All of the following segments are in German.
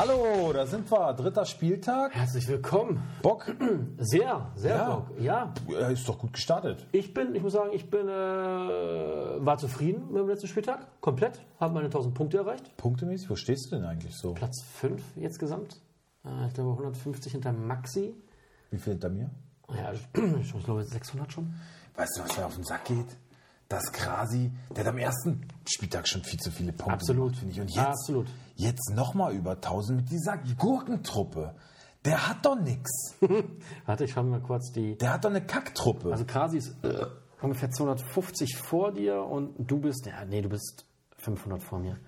Hallo, da sind wir. Dritter Spieltag. Herzlich willkommen. Bock? Sehr, sehr Ja. Bock. Ja, Er ist doch gut gestartet. ich bin, ich muss sagen, ich bin, äh, war zufrieden mit dem letzten Spieltag. Komplett. Habe meine 1000 Punkte erreicht. Punktemäßig, wo stehst du denn eigentlich so? Platz 5 jetzt gesamt. Äh, ich glaube 150 hinter Maxi. Wie viel hinter mir? Ja, ich glaube 600 schon. Weißt du, was mir auf den Sack geht? Das Krasi, der hat am ersten Spieltag schon viel zu viele Punkte Absolut. finde ich. Und jetzt, Absolut. jetzt nochmal über 1000 mit dieser Gurkentruppe. Der hat doch nix. Warte, ich schaue mir mal kurz die. Der hat doch eine Kacktruppe. Also Krasi ist äh, ungefähr 250 vor dir und du bist, ja, nee, du bist 500 vor mir.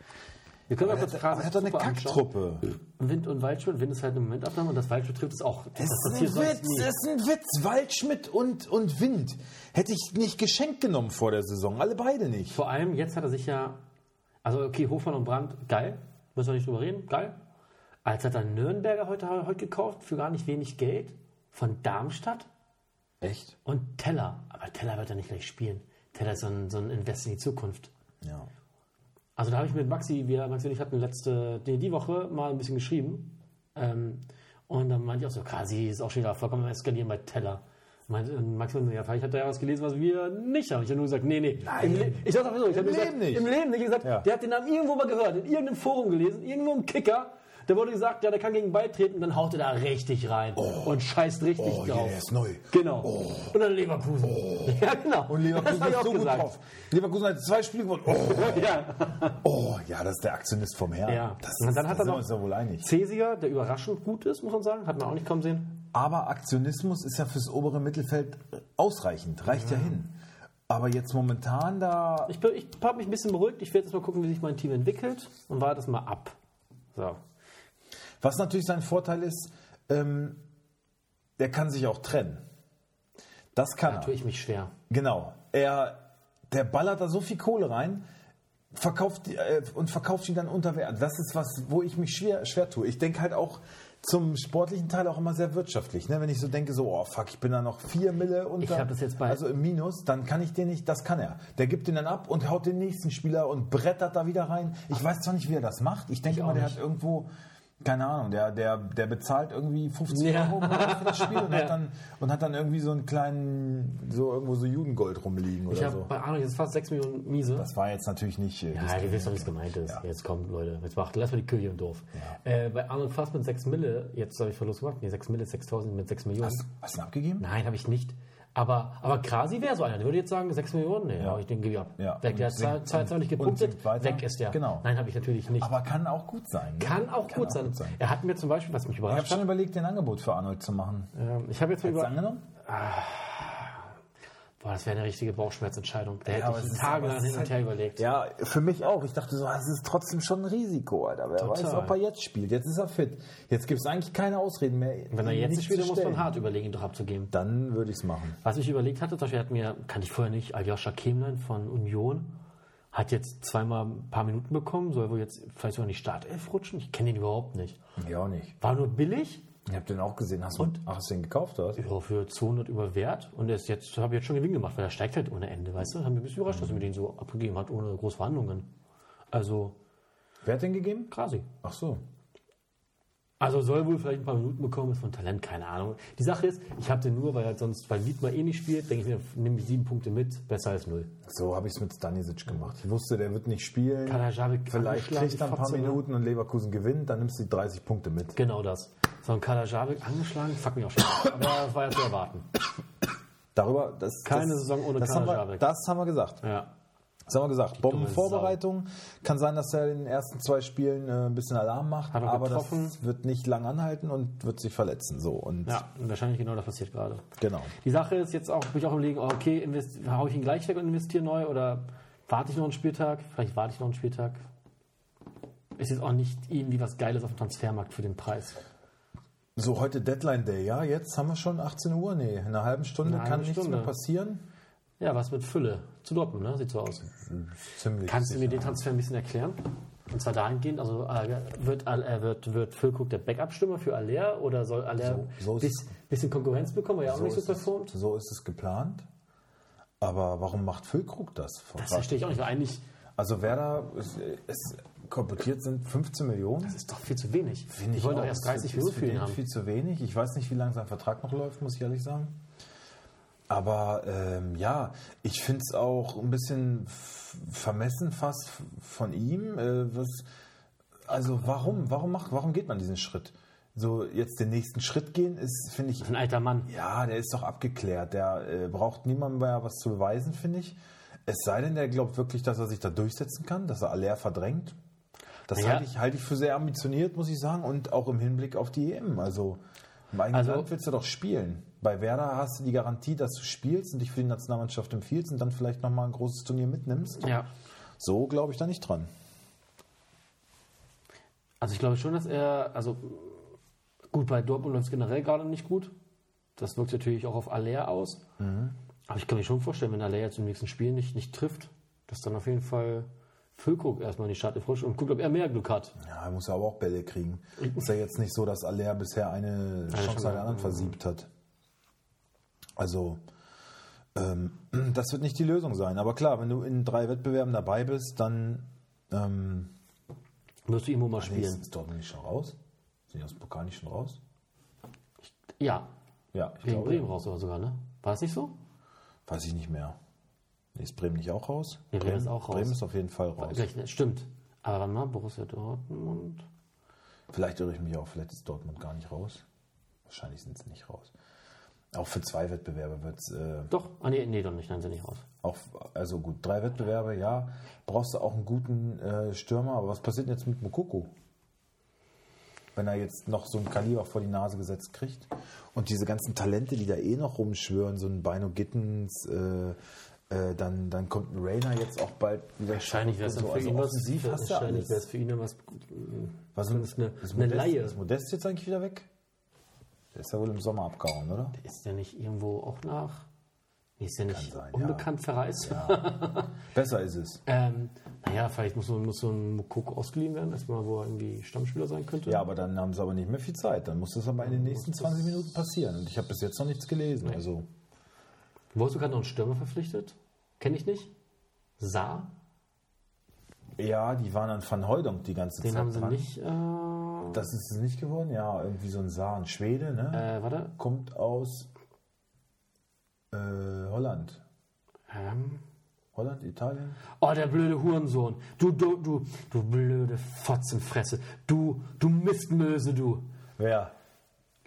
Wir können mal kurz Krasis er hat doch eine. Kacktruppe. Wind und Waldschmidt. Wind ist halt eine Momentaufnahme und das Waldschmidt trifft es auch. Das ist ein Witz, das ist ein Witz. Waldschmidt und, und Wind. Hätte ich nicht geschenkt genommen vor der Saison. Alle beide nicht. Vor allem, jetzt hat er sich ja, also okay, Hofmann und Brandt, geil, müssen wir nicht drüber reden, geil. Als hat er Nürnberger heute, heute gekauft, für gar nicht wenig Geld, von Darmstadt Echt? und Teller. Aber Teller wird er nicht gleich spielen. Teller ist so ein, so ein Invest in die Zukunft. Ja. Also da habe ich mit Maxi, wir, Maxi und ich hatten letzte, die, die Woche mal ein bisschen geschrieben. Ähm, und dann meinte ich auch so, quasi ist auch schon wieder vollkommen eskalieren bei Teller. Und Maxi meinte, ja, vielleicht hat er ja was gelesen, was wir nicht haben. Ich habe nur gesagt, nee, nee. Nein. Ich sag so, ich habe Im gesagt, Leben nicht. Im Leben nicht. Ich gesagt, Ja. der hat den Namen irgendwo mal gehört, in irgendeinem Forum gelesen, irgendwo im Kicker. Da wurde gesagt, ja, der kann gegen beitreten, und dann haut er da richtig rein und scheißt richtig Oh, drauf. yeah, ist neu. Genau. Und dann Leverkusen. Ja, genau. Und Leverkusen ist auch so gut gesagt. drauf. Leverkusen hat zwei Spiele gewonnen. Oh, Ja. oh, ja, das ist der Aktionist vom Herrn. Ja. Das Und ist, dann hat da er noch- ja wohl einig. Cäsiger, der überraschend gut ist, muss man sagen, hat man auch nicht kommen sehen. Aber Aktionismus ist ja fürs obere Mittelfeld ausreichend, reicht ja, hin. Aber jetzt momentan da. Ich, ich habe mich ein bisschen beruhigt. Ich werde jetzt mal gucken, wie sich mein Team entwickelt und warte das mal ab. So. Was natürlich sein Vorteil ist, ähm, der kann sich auch trennen. Das kann Da er. tue ich mich schwer. Genau. Er, der ballert da so viel Kohle rein, verkauft äh, und verkauft ihn dann unter Wert. Das ist was, wo ich mich schwer, schwer tue. Ich denke halt auch zum sportlichen Teil auch immer sehr wirtschaftlich. Ne? Wenn ich so denke, so, oh fuck, ich bin da noch vier Mille unter, Ich hab das jetzt bei- also im Minus, dann kann ich den nicht, das kann er. Der gibt den dann ab und haut den nächsten Spieler und brettert da wieder rein. Ich weiß zwar nicht, wie er das macht. Ich denke Ich immer, der nicht. hat irgendwo, keine Ahnung, der, der, der bezahlt irgendwie 50 Ja. Euro für das Spiel und, Ja. hat dann, und hat dann irgendwie so einen kleinen, so irgendwo so Judengold rumliegen Ich oder habe so. bei Arno jetzt fast 6 Millionen Miese. Das war jetzt natürlich nicht. äh, ja, ihr wisst doch, wie es gemeint ist. Ja. Jetzt kommt, Leute. Jetzt macht, lass mal die Kirche im Dorf. Äh, bei Arnold fast mit 6 Mille, jetzt habe ich Verlust gemacht. Nee, 6 Mille, 6000 mit 6 Millionen. Hast, hast du ihn abgegeben? Nein, habe ich nicht. Aber, aber Krasi wäre so einer. Der würde jetzt sagen, 6 Millionen? Nee, Ja. ich den gebe ich ab. Ja. Weg, der hat zwei- sinkt- zwei- zwei nicht gepunktet. Weg ist der. Genau. Nein, habe ich natürlich nicht. Aber kann auch gut sein. ne? Kann auch gut auch sein. gut sein. Er hat mir zum Beispiel, was mich Ich habe überrascht schon überlegt, den Angebot für Arnold zu machen. ähm, ich habe jetzt mal über, angenommen? Boah, das wäre eine richtige Bauchschmerzentscheidung. Da Ja, hätte ich es ist- Tage aber es lang hin und her halt- überlegt. Ja, für mich auch. Ich dachte so, das ist trotzdem schon ein Risiko, Alter. Wer Total. weiß, ob er jetzt spielt. Jetzt ist er fit. Jetzt gibt es eigentlich keine Ausreden mehr. Wenn er jetzt spielt, muss man hart überlegen, ihn doch abzugeben. Dann würde ich es machen. Was ich überlegt hatte, zum Beispiel hat mir, kannte ich vorher nicht, Aljoscha Kemlein von Union, hat jetzt zweimal ein paar Minuten bekommen, soll wohl jetzt vielleicht sogar in die Startelf rutschen. Ich kenne ihn überhaupt nicht. Ja, auch nicht. War nur billig, Ich habe den auch gesehen. Hast du, ach, hast du den gekauft, oder? ja, für 200 über Wert und ist jetzt, habe ich jetzt schon Gewinn gemacht, weil er steigt halt ohne Ende, weißt du? Haben wir ein bisschen überrascht, dass er mir den so abgegeben hat, ohne große Verhandlungen. Also, Wer hat den gegeben? quasi. Ach so. Also soll wohl vielleicht ein paar Minuten bekommen, ist von Talent, keine Ahnung. Die Sache ist, ich habe den nur, weil er sonst, weil Wiedmer eh nicht spielt, denke ich mir, nehme ich sieben Punkte mit, besser als null. So habe ich es mit Stanisic gemacht. Ich wusste, der wird nicht spielen. Kalajabek Vielleicht kriegt er ein paar ne? Minuten und Leverkusen gewinnt, dann nimmst du die 30 Punkte mit. Genau das. So ein Kalajabek angeschlagen, fuck mich auch schon. ab. Aber das war ja zu erwarten. Darüber, das, Keine das, Saison ohne das haben, wir, das haben wir gesagt. Ja. Das haben wir gesagt. Bombenvorbereitung. Kann sein, dass er in den ersten zwei Spielen äh, ein bisschen Alarm macht, er aber getroffen. das wird nicht lang anhalten und wird sich verletzen. So und Ja, und wahrscheinlich genau das passiert gerade. genau. Die Sache ist jetzt auch, bin ich auch überlegen, oh, okay, hau ich ihn gleich weg und investiere neu oder warte ich noch einen Spieltag? Vielleicht warte ich noch einen Spieltag. Ist jetzt auch nicht irgendwie was Geiles auf dem Transfermarkt für den Preis. So heute Deadline Day, ja, jetzt haben wir schon 18 Uhr, nee, in einer halben Stunde Eine kann nichts Stunde. mehr passieren. Ja, was mit Fülle? Zu droppen, ne? Sieht so aus. Ziemlich Kannst du mir den Transfer ein bisschen erklären? Und zwar dahingehend, also äh, wird, äh, wird, wird Füllkrug der Backup-Stürmer für Aller oder soll Aller So- so bis, bisschen Konkurrenz bekommen, weil er auch So nicht so ist, es, performt? so ist es geplant. Aber warum macht Füllkrug das? Das verstehe ich auch nicht, weil eigentlich Also Werder, es, es kolportiert sind 15 Millionen. Das ist doch viel zu wenig. Finde wollen auch. doch erst Das 30 ist Millionen für ihn haben. viel zu wenig. Ich weiß nicht, wie lange sein Vertrag noch läuft, muss ich ehrlich sagen. Aber ähm, ja, ich finde es auch ein bisschen vermessen fast von ihm. Äh, was, also warum? Warum macht, warum geht man diesen Schritt? So jetzt den nächsten Schritt gehen ist, finde ich, Ein alter Mann. ja, der ist doch abgeklärt. Der äh, braucht niemandem mehr was zu beweisen, finde ich. Es sei denn, der glaubt wirklich, dass er sich da durchsetzen kann, dass er Aller verdrängt. Das Ja. halte ich, halte ich für sehr ambitioniert, muss ich sagen, und auch im Hinblick auf die EM. Also im eigenen Also- Land willst du doch spielen. Bei Werder hast du die Garantie, dass du spielst und dich für die Nationalmannschaft empfiehlst und dann vielleicht nochmal ein großes Turnier mitnimmst. Ja. So glaube ich da nicht dran. Also ich glaube schon, dass er, also gut, bei Dortmund läuft es generell gerade nicht gut. Das wirkt natürlich auch auf Aller aus. Mhm. Aber ich kann mir schon vorstellen, wenn Aller jetzt im nächsten Spiel nicht, nicht trifft, dass dann auf jeden Fall Füllkrug erstmal in die Startelf rutscht und guckt, ob er mehr Glück hat. Ja, er muss aber auch Bälle kriegen. Ist ja jetzt nicht so, dass Aller bisher eine Chance Chance, nach der anderen versiebt hat. Also, ähm, das wird nicht die Lösung sein. Aber klar, wenn du in drei Wettbewerben dabei bist, dann ähm, Wirst du irgendwo mal nee, spielen. ist Dortmund nicht schon raus? Sind die aus dem Pokal nicht schon raus? Ja, Ja, ich gegen glaube. Bremen raus oder sogar, ne? War es nicht so? Weiß ich nicht mehr. Ist Bremen nicht auch raus? Nee, Bremen ist auch raus. Bremen ist auf jeden Fall raus. Ne, stimmt. Aber warte mal, Borussia Dortmund. Vielleicht irre ich mich auch, vielleicht ist Dortmund gar nicht raus. Wahrscheinlich sind sie nicht raus. Auch für zwei Wettbewerbe wird es äh, Doch, ah, nee, nee, doch nicht, nein, sind nicht raus. Auch, also gut, drei Wettbewerbe, ja. Brauchst du auch einen guten äh, Stürmer, aber was passiert denn jetzt mit Mokoko? Wenn er jetzt noch so ein Kaliber vor die Nase gesetzt kriegt und diese ganzen Talente, die da eh noch rumschwören, so ein Beino Gittens, äh, äh, dann, dann kommt ein Rainer jetzt auch bald wieder. Wahrscheinlich wäre es so. für also ihn was. wahrscheinlich wäre es für ihn dann was. Was das ist eine, ist eine Modest, Laie. Ist Modest jetzt eigentlich wieder weg? Der ist ja wohl im Sommer abgehauen, oder? Ist der nicht irgendwo auch nach? Nee, ist der nicht sein, unbekannt verreist? Besser ist es. ähm, naja, vielleicht muss so, muss so ein Mokoko ausgeliehen werden, erstmal, wo er irgendwie Stammspieler sein könnte. Ja, aber dann haben sie aber nicht mehr viel Zeit. Dann muss das aber in den nächsten 20 Minuten passieren. Und ich habe bis jetzt noch nichts gelesen. Also. Wo hast du gerade noch einen Stürmer verpflichtet? Kenne ich nicht. Saar? Ja, die waren an Van Hooydonk die ganze Den Zeit haben sie dran. nicht. Äh, Das ist es nicht geworden? Ja, irgendwie so ein Saar, ein Schwede, ne? äh, warte. Kommt aus äh, Holland. Ähm, Holland, Italien? Oh, der blöde Hurensohn. Du, du, du, du blöde Fotzenfresse. Du, du Mistmöse, du. Wer?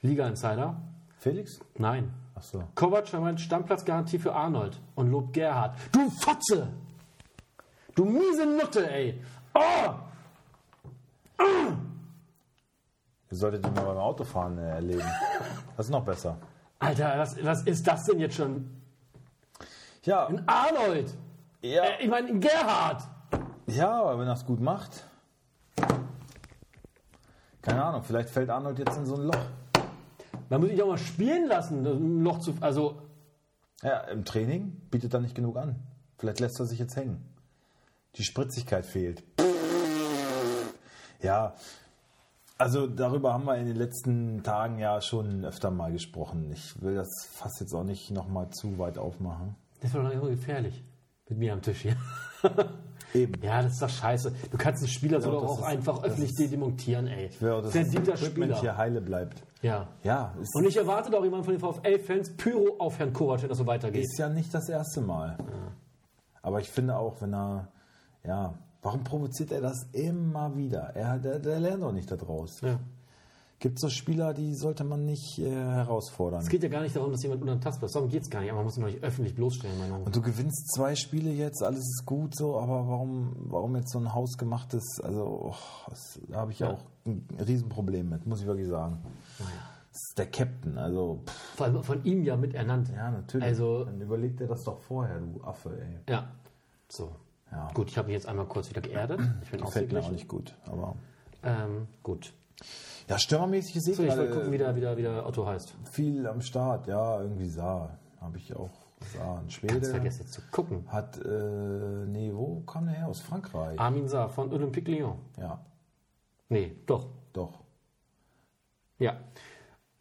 Liga-Insider? Felix? Nein. Ach so. Kovac meint Stammplatzgarantie für Arnold und lobt Gerhard. Du Fotze! Du miese Nutte, ey! Oh! Ihr solltet ihn mal beim Autofahren äh, erleben. Das ist noch besser. Alter, was, was ist das denn jetzt schon? Ja, Ein Arnold! ja, Äh, ich meine, Gerhard! ja, aber wenn er es gut macht. Keine Ahnung, vielleicht fällt Arnold jetzt in so ein Loch. Man muss sich auch mal spielen lassen, Loch zu. Also, Ja, im Training bietet er nicht genug an. Vielleicht lässt er sich jetzt hängen. Die Spritzigkeit fehlt. Ja, also darüber haben wir in den letzten Tagen ja schon öfter mal gesprochen. Ich will das fast jetzt auch nicht nochmal zu weit aufmachen. das war doch gefährlich. Mit mir am Tisch hier. Eben. Ja, das ist doch scheiße. Du kannst einen Spieler so Ja, doch auch einfach öffentlich ist- demontieren, ey. Ich will auch, dass das Equipment Spieler. hier heile bleibt. Ja. Ja, Und ich erwarte doch jemand von den VfL-Fans Pyro auf Herrn Kovac, wenn das so weitergeht. ist ja nicht das erste Mal. Aber ich finde auch, wenn er, ja, warum provoziert er das immer wieder? Er, der, der lernt doch nicht daraus. Ja. Gibt so Spieler, die sollte man nicht äh, herausfordern. Es geht ja gar nicht darum, dass jemand unantastbar ist. Darum geht es gar nicht. Aber man muss ihn doch nicht öffentlich bloßstellen, meine Meinung. Und du gewinnst zwei Spiele jetzt, alles ist gut so, aber warum, warum jetzt so ein hausgemachtes, also oh, das, da habe ich ja. Auch ein Riesenproblem mit, muss ich wirklich sagen. Das ist der Captain, also pff, Vor allem von ihm ja mit ernannt. ja, natürlich. Also- Dann überleg dir das doch vorher, du Affe, ey. Ja. So. Ja. Gut, ich habe mich jetzt einmal kurz wieder geerdet. Ich bin Gefällt mir auch nicht gut, aber... Ähm, gut. Ja, stürmermäßig ist eh So, ich wollte gucken, wie der, wie, der, wie der Otto heißt. viel am Start. Ja, irgendwie sah, habe ich auch sah. Ein Ganz Schwede vergessen jetzt zu gucken. hat, äh, nee, wo kam der her? Aus Frankreich. Armin Saar von Olympique Lyon. Ja, Nee, doch. doch. Ja.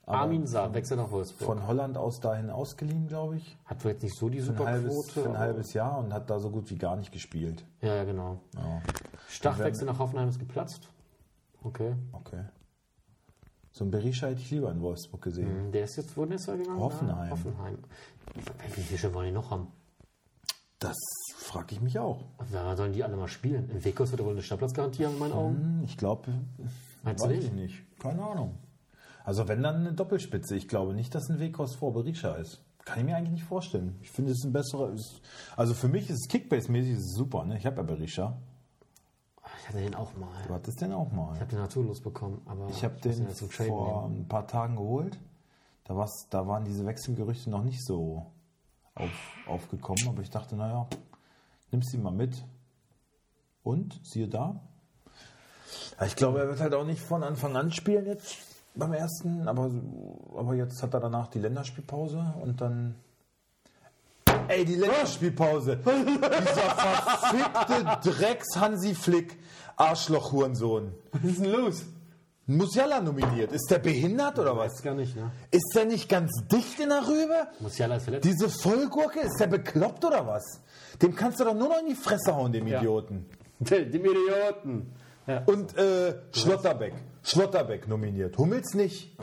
Aber Armin Saar wechselt nach Wolfsburg. Von Holland aus dahin ausgeliehen, glaube ich. Hat wohl jetzt nicht so die Ein halbes, Superquote. für ein halbes Jahr und hat da so gut wie gar nicht gespielt. Ja, ja, genau. Ja, Stachwechsel nach Hoffenheim ist geplatzt. Okay. okay. So ein Berisha hätte ich lieber in Wolfsburg gesehen. Der ist jetzt, wohin ist er gegangen? Hoffenheim. Hoffenheim. Wie viele wollen die noch haben? Das frage ich mich auch. Wer sollen die alle mal spielen? In Wekos wird er wohl eine Stammplatz-Garantie haben, in meinen Augen. Hm, Ich glaube, weiß nicht? ich nicht. Keine Ahnung. Also wenn dann eine Doppelspitze. Ich glaube nicht, dass ein Wekos vor Berisha ist. Kann ich mir eigentlich nicht vorstellen. Ich finde es ist ein besserer. Also für mich ist es Kickbase-mäßig super. Ne? Ich habe ja Berisha. Hatte den auch mal. Du hattest den auch mal. Ich habe den naturlos bekommen, aber Ich habe den Trade vor nehmen. ein paar Tagen geholt. Da, war's, da waren diese Wechselgerüchte noch nicht so auf, aufgekommen, aber ich dachte, naja, nimmst ihn mal mit. Und, siehe da. Ich glaube, er wird halt auch nicht von Anfang an spielen jetzt beim ersten, aber, aber jetzt hat er danach die Länderspielpause und dann. Ey, die Länderspielpause! Dieser verfickte Drecks-Hansi Flick, Arschloch-Hurensohn. Was ist denn los? Musiala nominiert. Ist der behindert oder was? Weiß gar nicht, ne? Ist der nicht ganz dicht in der Rübe? Musiala ist verletzt. Diese Vollgurke, ist der bekloppt oder was? Dem kannst du doch nur noch in die Fresse hauen, dem Ja. Idioten. Dem Idioten. Ja. Und äh, Schlotterbeck. Schlotterbeck nominiert. Hummels nicht.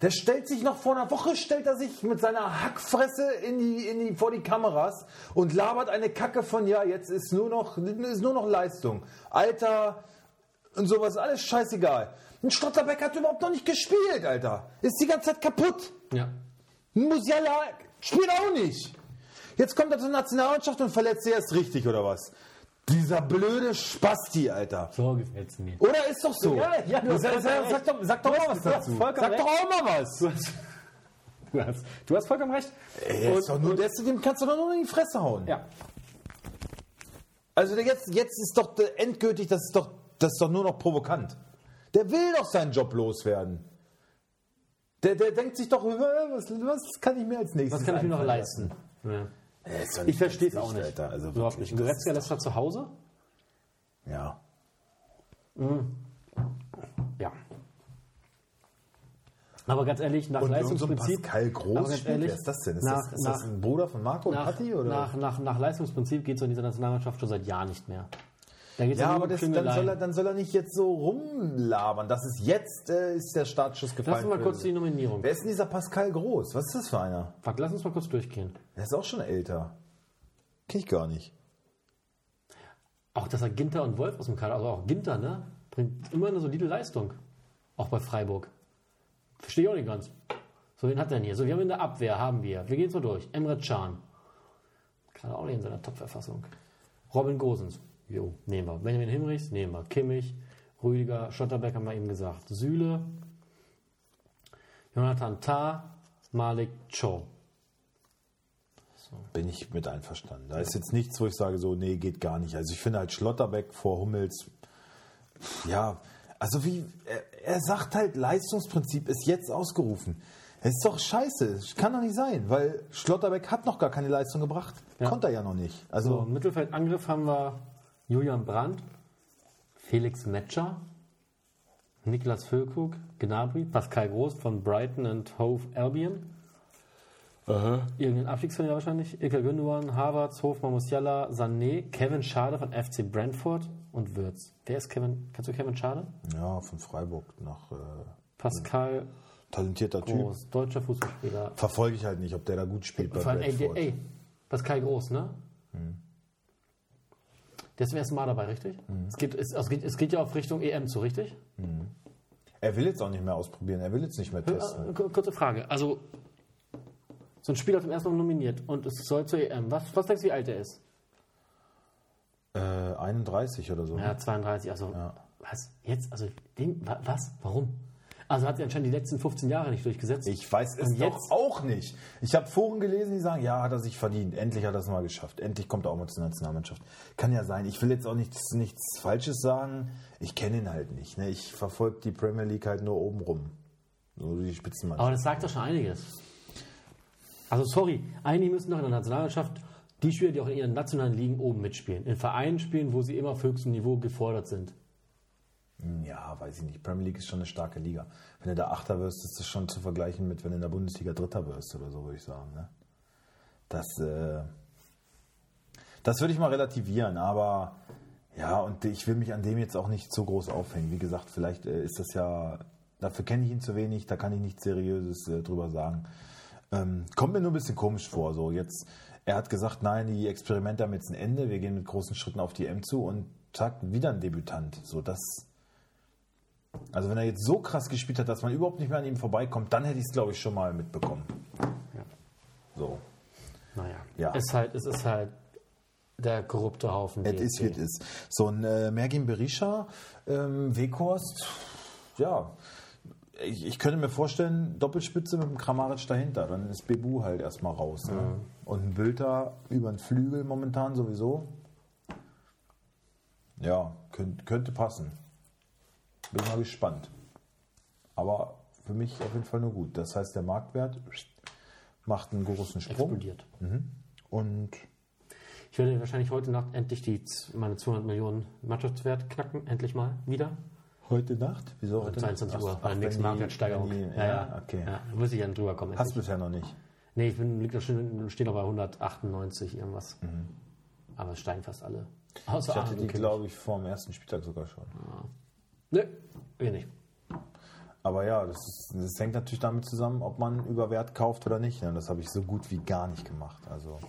Der stellt sich noch vor einer Woche, stellt er sich mit seiner Hackfresse in die, in die, vor die Kameras und labert eine Kacke von, ja, jetzt ist nur noch, ist nur noch Leistung. Alter und sowas, alles scheißegal. Ein Schlotterbeck hat überhaupt noch nicht gespielt, Alter. Ist die ganze Zeit kaputt. ja. Musiala spielt auch nicht. Jetzt kommt er zur Nationalmannschaft und verletzt sie erst richtig, oder was? Dieser blöde Spasti, Alter. So gefällt's mir. Oder ist doch so? Ja, ja, du sag, sag, sag, doch, sag doch mal was dazu. Sag recht. doch auch mal was. Du hast, du hast, du hast vollkommen recht. Ey, ist doch nur, der, dem kannst du doch nur in die Fresse hauen. Ja. Also jetzt, jetzt ist doch endgültig, das ist doch, das ist doch nur noch provokant. Der will doch seinen Job loswerden. Der, der denkt sich doch, äh, was, was kann ich mir als nächstes Was kann ich mir noch leisten? Ja. Äh, Ich verstehe es auch nicht. Alter. Also Überhaupt nicht. Goretzka lässt er zu Hause? Ja. Ja. Aber ganz ehrlich, nach Und Leistungsprinzip. Pascal aber Groß spielt. ehrlich, Wer ist das denn? Ist, nach, das, ist nach, das ein Bruder von Marco und nach, Patti? Oder? nach, nach, nach Leistungsprinzip geht es in dieser Nationalmannschaft schon seit Jahren nicht mehr. Ja, aber das, dann, soll er, dann soll er nicht jetzt so rumlabern. Das ist jetzt äh, ist der Startschuss gefallen. Lass uns mal kurz die Nominierung. Wer ist denn dieser Pascal Groß? Was ist das für einer? Fuck, lass uns mal kurz durchgehen. Der ist auch schon älter. Kenn ich gar nicht. Auch, dass er Ginter und Wolf aus dem Kader, also auch Ginter, ne? Bringt immer eine solide Leistung. Auch bei Freiburg. Verstehe ich auch nicht ganz. So, wen hat er denn hier? So, wir haben in der Abwehr, haben wir. Wir gehen so durch. Emre Can. Gerade auch nicht in seiner Top-Verfassung. Robin Gosens. Jo, nehmen wir. Benjamin Himrichs, nehmen wir. Kimmich, Rüdiger, Schotterbeck haben wir eben gesagt. Süle, Jonathan Tah, Malik Cho. Bin ich mit einverstanden. Da ist jetzt nichts, wo ich sage, so, nee, geht gar nicht. Also ich finde halt Schlotterbeck vor Hummels, ja, also wie, er, er sagt halt, Leistungsprinzip ist jetzt ausgerufen. Es ist doch scheiße. Das kann doch nicht sein, weil Schlotterbeck hat noch gar keine Leistung gebracht. Ja. Konnte er ja noch nicht. So, Also, im Mittelfeldangriff haben wir Julian Brandt, Felix Metscher, Niklas Füllkrug, Gnabry, Pascal Groß von Brighton and Hove Albion. Irgendein Abstiegsverlierer wahrscheinlich. Ilkay Gündogan, Havertz, Hofmann, Musiala, Sané, Kevin Schade von FC Brentford und Würz. Wer ist Kevin? Kennst du Kevin Schade? ja, von Freiburg nach äh, Pascal talentierter Typ. Groß, deutscher Fußballspieler. Verfolge ich halt nicht, ob der da gut spielt bei Vor allem, ey, ey, Pascal Groß, ne? Der ist zum ersten Mal dabei, richtig? Es, geht, es, geht, es geht ja auf Richtung EM zu, richtig? Er will jetzt auch nicht mehr ausprobieren, er will jetzt nicht mehr testen. Äh, kur- Kurze Frage. Also, so ein Spieler zum ersten Mal nominiert und es soll zur EM. Was, was denkst du, wie alt er ist? Äh, 31 oder so. Ja, 32. Also, was? Jetzt? Also, den, wa- was? Warum? Also hat er anscheinend die letzten 15 Jahre nicht durchgesetzt. Ich weiß es doch jetzt? auch nicht. Ich habe Foren gelesen, die sagen, ja, hat er sich verdient. Endlich hat er es mal geschafft. Endlich kommt er auch mal zur Nationalmannschaft. Kann ja sein. Ich will jetzt auch nichts, nichts Falsches sagen. Ich kenne ihn halt nicht. Ne? Ich verfolge die Premier League halt nur oben rum. So die Spitzenmannschaft. Aber das sagt doch schon einiges. Also, sorry, eigentlich müssen doch in der Nationalmannschaft die Spieler, die auch in ihren nationalen Ligen oben mitspielen. In Vereinen spielen, wo sie immer auf höchstem Niveau gefordert sind. Ja, weiß ich nicht. Premier League ist schon eine starke Liga. Wenn du da Achter wirst, ist das schon zu vergleichen mit, wenn du in der Bundesliga Dritter wirst oder so, würde ich sagen. Ne? Das, äh, das würde ich mal relativieren, aber ja, und ich will mich an dem jetzt auch nicht so groß aufhängen. Wie gesagt, vielleicht äh, ist das ja, dafür kenne ich ihn zu wenig, da kann ich nichts Seriöses äh, drüber sagen. Ähm, kommt mir nur ein bisschen komisch vor. So jetzt, er hat gesagt, nein, die Experimente haben jetzt ein Ende, wir gehen mit großen Schritten auf die M zu und zack, wieder ein Debütant. So, das. Also wenn er jetzt so krass gespielt hat, dass man überhaupt nicht mehr an ihm vorbeikommt, dann hätte ich es, glaube ich, schon mal mitbekommen. Ja. So. Naja. Ja. Es, ist halt, es ist halt der korrupte Haufen. Es ist, wie es ist. So ein äh, Mergin Berisha, ähm, Weghorst, ja, ich, ich könnte mir vorstellen, Doppelspitze mit dem Kramaric dahinter, dann ist Bebu halt erstmal raus. Ne? Und ein Bülter über den Flügel momentan sowieso. Ja, könnt, könnte passen. Bin mal gespannt. Aber für mich auf jeden Fall nur gut. Das heißt, der Marktwert macht einen großen Sprung. explodiert. Und Ich werde wahrscheinlich heute Nacht endlich die, meine 200 Millionen Mannschaftswert knacken, endlich mal wieder. heute Nacht? Wieso heute 22 Nacht? Uhr, Ach, bei der nächsten Marktwertsteigerung. die- ja, Ja, ja, okay. Ja, da muss ich dann drüber kommen. Hast du bisher noch nicht. Nee, ich bin, liegt da schon, steht noch bei 198 irgendwas. Mhm. Aber es steigen fast alle. Außer Ich hatte Aachen die, glaube ich, vor dem ersten Spieltag sogar schon. Nee, wir nicht. Aber ja, das, ist, das hängt natürlich damit zusammen, ob man über Wert kauft oder nicht. ne? Das habe ich so gut wie gar nicht gemacht. Also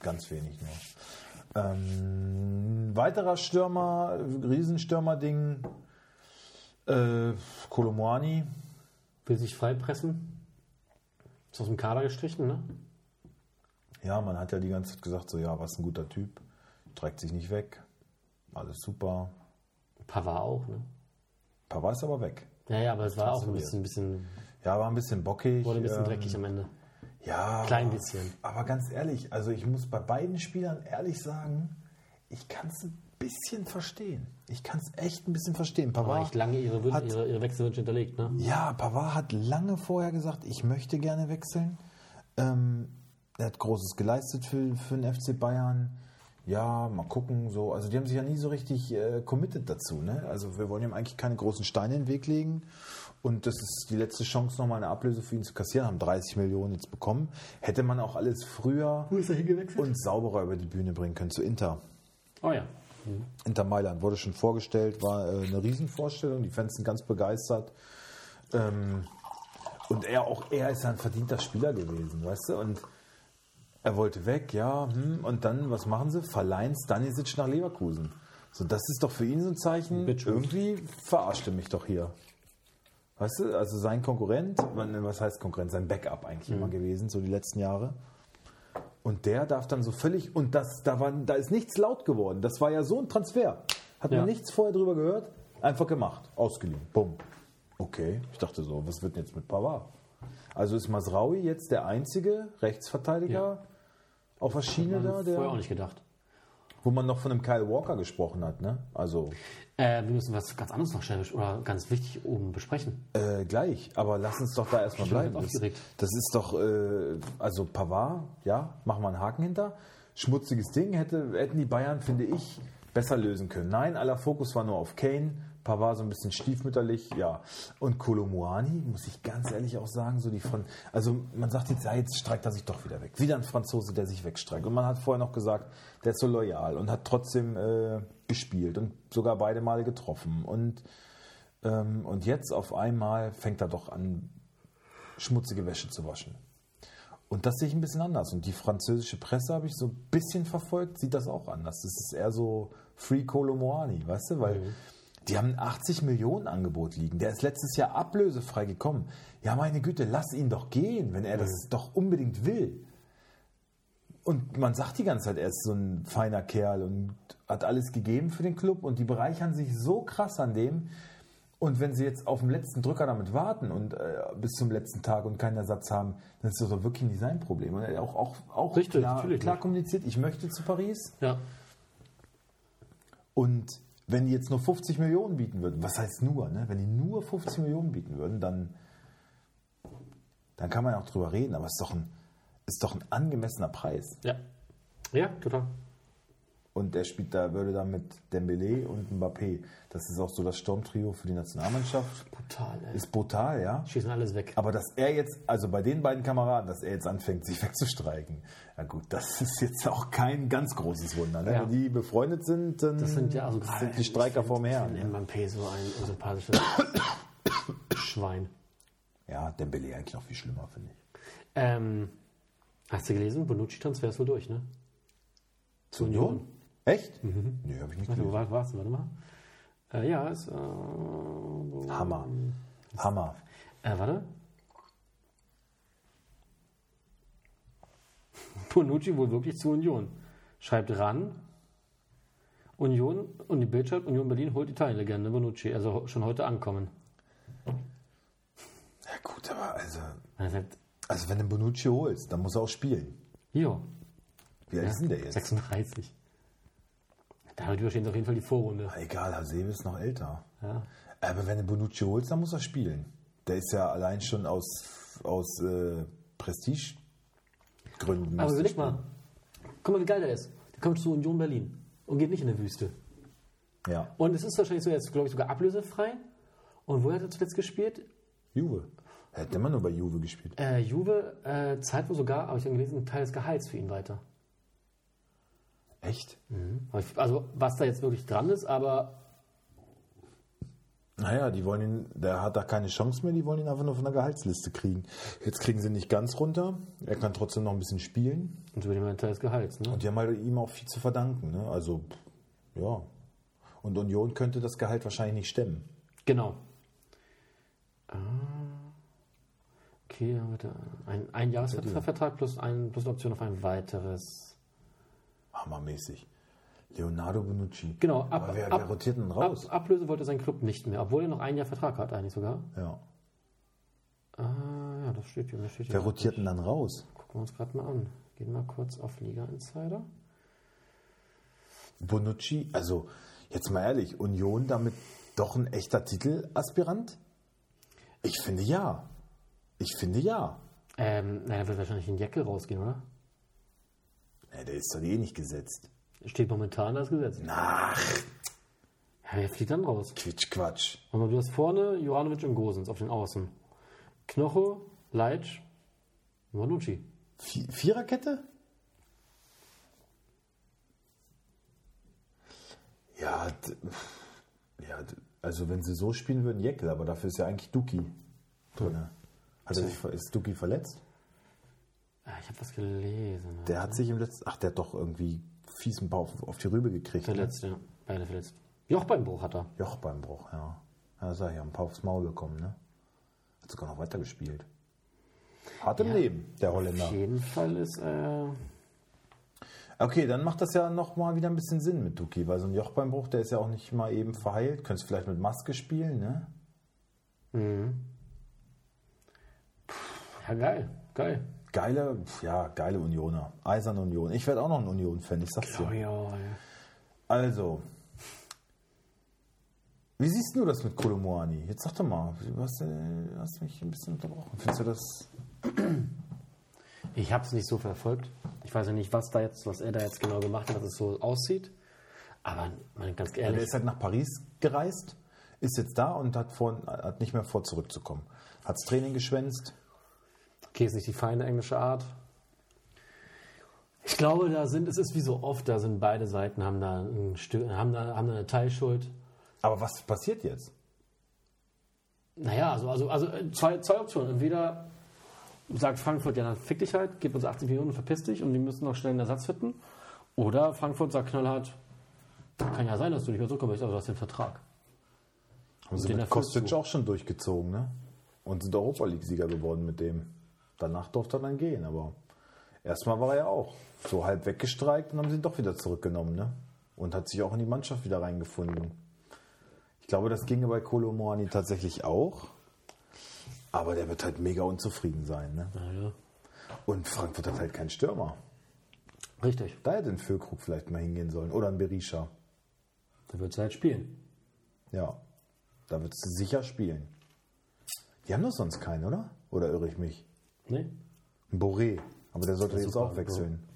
ganz wenig nur. Ähm, weiterer Stürmer, Riesenstürmer-Ding, äh, Kolomoani. Will sich freipressen. Ist aus dem Kader gestrichen, ne? Ja, man hat ja die ganze Zeit gesagt, so ja, was ein guter Typ. Trägt sich nicht weg. Alles super. Pavard auch, ne? Pavard ist aber weg. Ja, ja, aber es war auch ein bisschen, bisschen Ja, war ein bisschen bockig. wurde ein bisschen ähm, dreckig am Ende. Ja. Klein bisschen. Aber ganz ehrlich, also ich muss bei beiden Spielern ehrlich sagen, ich kann es ein bisschen verstehen. Ich kann es echt ein bisschen verstehen. Pavard, echt lange ihre, Wün- hat- ihre, ihre Wechselwünsche hinterlegt, ne? ja, Pavard hat lange vorher gesagt, ich möchte gerne wechseln. Ähm, er hat Großes geleistet für, für den FC Bayern. Ja, mal gucken. So. Also die haben sich ja nie so richtig äh, committed dazu. Ne? Also wir wollen ihm eigentlich keine großen Steine in den Weg legen. Und das ist die letzte Chance, nochmal eine Ablöse für ihn zu kassieren. Haben 30 Millionen jetzt bekommen. Hätte man auch alles früher er und sauberer über die Bühne bringen können zu Inter. Oh ja. Inter Mailand wurde schon vorgestellt, war äh, eine Riesenvorstellung. Die Fans sind ganz begeistert. Ähm, und er auch, er ist ja ein verdienter Spieler gewesen, weißt du? Und er wollte weg, ja. Hm, und dann, was machen sie? Verleihen Stanisic nach Leverkusen. So, das ist doch für ihn so ein Zeichen. Bitchwood. Irgendwie verarscht er mich doch hier. Weißt du, also sein Konkurrent, was heißt Konkurrent? Sein Backup eigentlich immer gewesen, so die letzten Jahre. Und der darf dann so völlig, und das, da, war, da ist nichts laut geworden. Das war ja so ein Transfer. Hat Ja. man nichts vorher drüber gehört, einfach gemacht, ausgeliehen. Bumm. Okay, ich dachte so, was wird denn jetzt mit Pavard? Also ist Masraui jetzt der einzige Rechtsverteidiger Ja. auf der Schiene da, Vorher auch der, nicht gedacht. wo man noch von einem Kyle Walker gesprochen hat, ne? Also Äh, wir müssen was ganz anderes noch schnell oder ganz wichtig oben besprechen. äh, gleich, aber lass uns doch da erstmal Ich bin bleiben. Das, aufgeregt. das ist doch, äh, also Pavard, ja, machen wir einen Haken hinter. Schmutziges Ding hätte, hätten die Bayern, finde ich, besser lösen können. Nein, aller Fokus war nur auf Kane. Pavard so ein bisschen stiefmütterlich, ja. Und Kolomuani, muss ich ganz ehrlich auch sagen, so die Fran also man sagt jetzt, ja, jetzt streikt er sich doch wieder weg. Wieder ein Franzose, der sich wegstreikt. Und man hat vorher noch gesagt, der ist so loyal und hat trotzdem äh, gespielt und sogar beide Male getroffen. Und, ähm, und jetzt auf einmal fängt er doch an, schmutzige Wäsche zu waschen. Und das sehe ich ein bisschen anders. Und die französische Presse habe ich so ein bisschen verfolgt, sieht das auch anders. Das ist eher so Free Colomoani, weißt du? Weil die haben ein 80 Millionen Angebot liegen. Der ist letztes Jahr ablösefrei gekommen. Ja, meine Güte, lass ihn doch gehen, wenn er das doch unbedingt will. Und man sagt die ganze Zeit, er ist so ein feiner Kerl und hat alles gegeben für den Club und die bereichern sich so krass an dem. Und wenn sie jetzt auf den letzten Drücker damit warten und äh, bis zum letzten Tag und keinen Ersatz haben, dann ist das doch wirklich nicht sein Problem. Und er hat auch, auch, auch Richtig, klar, natürlich klar kommuniziert, ich möchte zu Paris. Ja. Und wenn die jetzt nur 50 Millionen bieten würden, was heißt nur, ne? wenn die nur 50 Millionen bieten würden, dann, dann kann man auch drüber reden, aber es ist doch ein, ist doch ein angemessener Preis. Ja. Ja, total. Und er spielt da, würde da mit Dembele und Mbappé. Das ist auch so das Sturmtrio für die Nationalmannschaft. Brutal, ey. Ist brutal, ja. Schießen alles weg. Aber dass er jetzt, also bei den beiden Kameraden, dass er jetzt anfängt, sich wegzustreiken, ja gut, das ist jetzt auch kein ganz großes Wunder. Ne? Ja. Wenn die befreundet sind, dann Das sind ja also gerade sind die Streiker vorm Herrn. finde Ne? Mbappé so ein unsympathisches Schwein. Ja, Dembele eigentlich noch viel schlimmer, finde ich. Ähm, hast du gelesen? Bonucci-Transfer ist wohl durch, ne? Zu Union. Echt? Mhm. Nee, habe ich nicht Warte, gelesen. war, war's? Warte mal. Äh, ja, ist. Äh, Hammer. Hammer. Äh, warte. Bonucci wohl wirklich zu Union. Schreibt ran. Union und die Bild schreibt, Union Berlin holt Italien-Legende Bonucci. Also schon heute ankommen. Ja gut, aber also, sagt, also wenn du Bonucci holst, dann muss er auch spielen. jo, Wie alt ist denn der jetzt? 36. Damit überstehen sie auf jeden Fall die Vorrunde. Egal, Hasebe ist noch älter. Ja. Aber wenn du Bonucci holst, dann muss er spielen. Der ist ja allein schon aus, aus äh, Prestigegründen. Aber überleg er mal. Guck mal, wie geil der ist. Der kommt zu Union Berlin und geht nicht in die Wüste. Ja, Und es ist wahrscheinlich so, jetzt glaube ich sogar ablösefrei. Und wo hat er zuletzt gespielt? Juve. Er hat immer nur bei Juve gespielt. Äh, Juve äh, zahlt wohl sogar, habe ich dann gelesen, einen Teil des Gehalts für ihn weiter. Echt? Ich- Also was da jetzt wirklich dran ist, aber Naja, die wollen ihn, der hat da keine Chance mehr, die wollen ihn einfach nur von der Gehaltsliste kriegen. Jetzt kriegen sie nicht ganz runter. Er kann trotzdem noch ein bisschen spielen. und über den Teil des Gehalts. Ne? Und die haben halt ihm auch viel zu verdanken. Ne? Also, ja. Und Union könnte das Gehalt wahrscheinlich nicht stemmen. Genau. Ah, Okay, ein, ein Jahresvertrag plus, ein, plus eine Option auf ein weiteres. Hammermäßig. Leonardo Bonucci. Genau, ab, Aber wer, ab, wer rotiert denn ab, raus? Ablöse wollte sein Club nicht mehr, obwohl er noch ein Jahr Vertrag hat, eigentlich sogar. Ja. Ah, ja, das steht hier. Das steht hier Wer rotiert denn dann raus? Gucken wir uns gerade mal an. Gehen wir kurz auf Liga Insider. Bonucci, also jetzt mal ehrlich, Union damit doch ein echter Titelaspirant? Ich finde ja. Ich finde ja. Ähm, naja, wird wahrscheinlich in Jacke rausgehen, oder? Ja, der ist doch eh nicht gesetzt. Steht momentan das Gesetz. Ach, Ja, wer fliegt dann raus? Quitsch, Quatsch. Aber du hast vorne Jovanovic und Gosens auf den Außen. Knoche, Leitsch, Bonucci. Vi- Viererkette? Ja, ja, also wenn sie so spielen würden, Jeckel, aber dafür ist ja eigentlich Duki drin. Hat er sich, ver- ist Duki verletzt? Ah, ich habe was gelesen. Der hat sich im letzten, ach, der hat doch irgendwie fiesen Bauch auf die Rübe gekriegt. Ne? Verletzt, ja. Beide verletzt. Jochbeinbruch hat er. Jochbeinbruch, ja. Ja, sag ich, ein paar aufs Maul bekommen, ne? Hat sogar noch weitergespielt. Hart im Leben, der Holländer. Auf jeden Fall ist, äh, Okay, dann macht das ja noch mal wieder ein bisschen Sinn mit Duki, weil so ein Jochbeinbruch, der ist ja auch nicht mal eben verheilt. Könntest vielleicht mit Maske spielen, ne? ja geil, geil. Geile, ja, geile Unioner. Eiserne Union. Ich werde auch noch ein Union-Fan, ich sag's dir. ja, Also, wie siehst du das mit Kolomoani? Jetzt sag doch mal, du hast, äh, hast mich ein bisschen unterbrochen. Findest du das? Ich habe es nicht so verfolgt. Ich weiß ja nicht, was da jetzt, was er da jetzt genau gemacht hat, dass es so aussieht. Aber man, ganz Der ehrlich, ist halt nach Paris gereist, ist jetzt da und hat, vor, hat nicht mehr vor, zurückzukommen. Hat's Training geschwänzt. Okay, ist nicht die feine englische Art. Ich glaube, da sind, es ist wie so oft, da sind beide Seiten haben da ein Stück, haben da, haben da eine Teilschuld. Aber was passiert jetzt? Naja, also, also, also äh, zwei, zwei Optionen. Entweder sagt Frankfurt, ja, dann fick dich halt, gib uns 80 Millionen, verpiss dich und die müssen noch schnell einen Ersatz finden. Oder Frankfurt sagt knallhart, kann ja sein, dass du nicht mehr zurückkommst, aber du hast den Vertrag. Haben sie den mit Kostic auch schon durchgezogen, ne? Und sind Europa League-Sieger geworden mit dem. Danach durfte er dann gehen, aber erstmal war er ja auch so halb weggestreikt und haben sie ihn doch wieder zurückgenommen, ne? Und hat sich auch in die Mannschaft wieder reingefunden. Ich glaube, das ginge bei Kolo Moani tatsächlich auch. Aber der wird halt mega unzufrieden sein, ne? Naja, Und Frankfurt hat halt keinen Stürmer. richtig. Da hätte ein Füllkrug vielleicht mal hingehen sollen. Oder ein Berisha. Da wird sie halt spielen. Ja. Da wird sie sicher spielen. Die haben doch sonst keinen, oder? Oder irre ich mich? Ne? Ein Boré. Aber der sollte jetzt auch wechseln.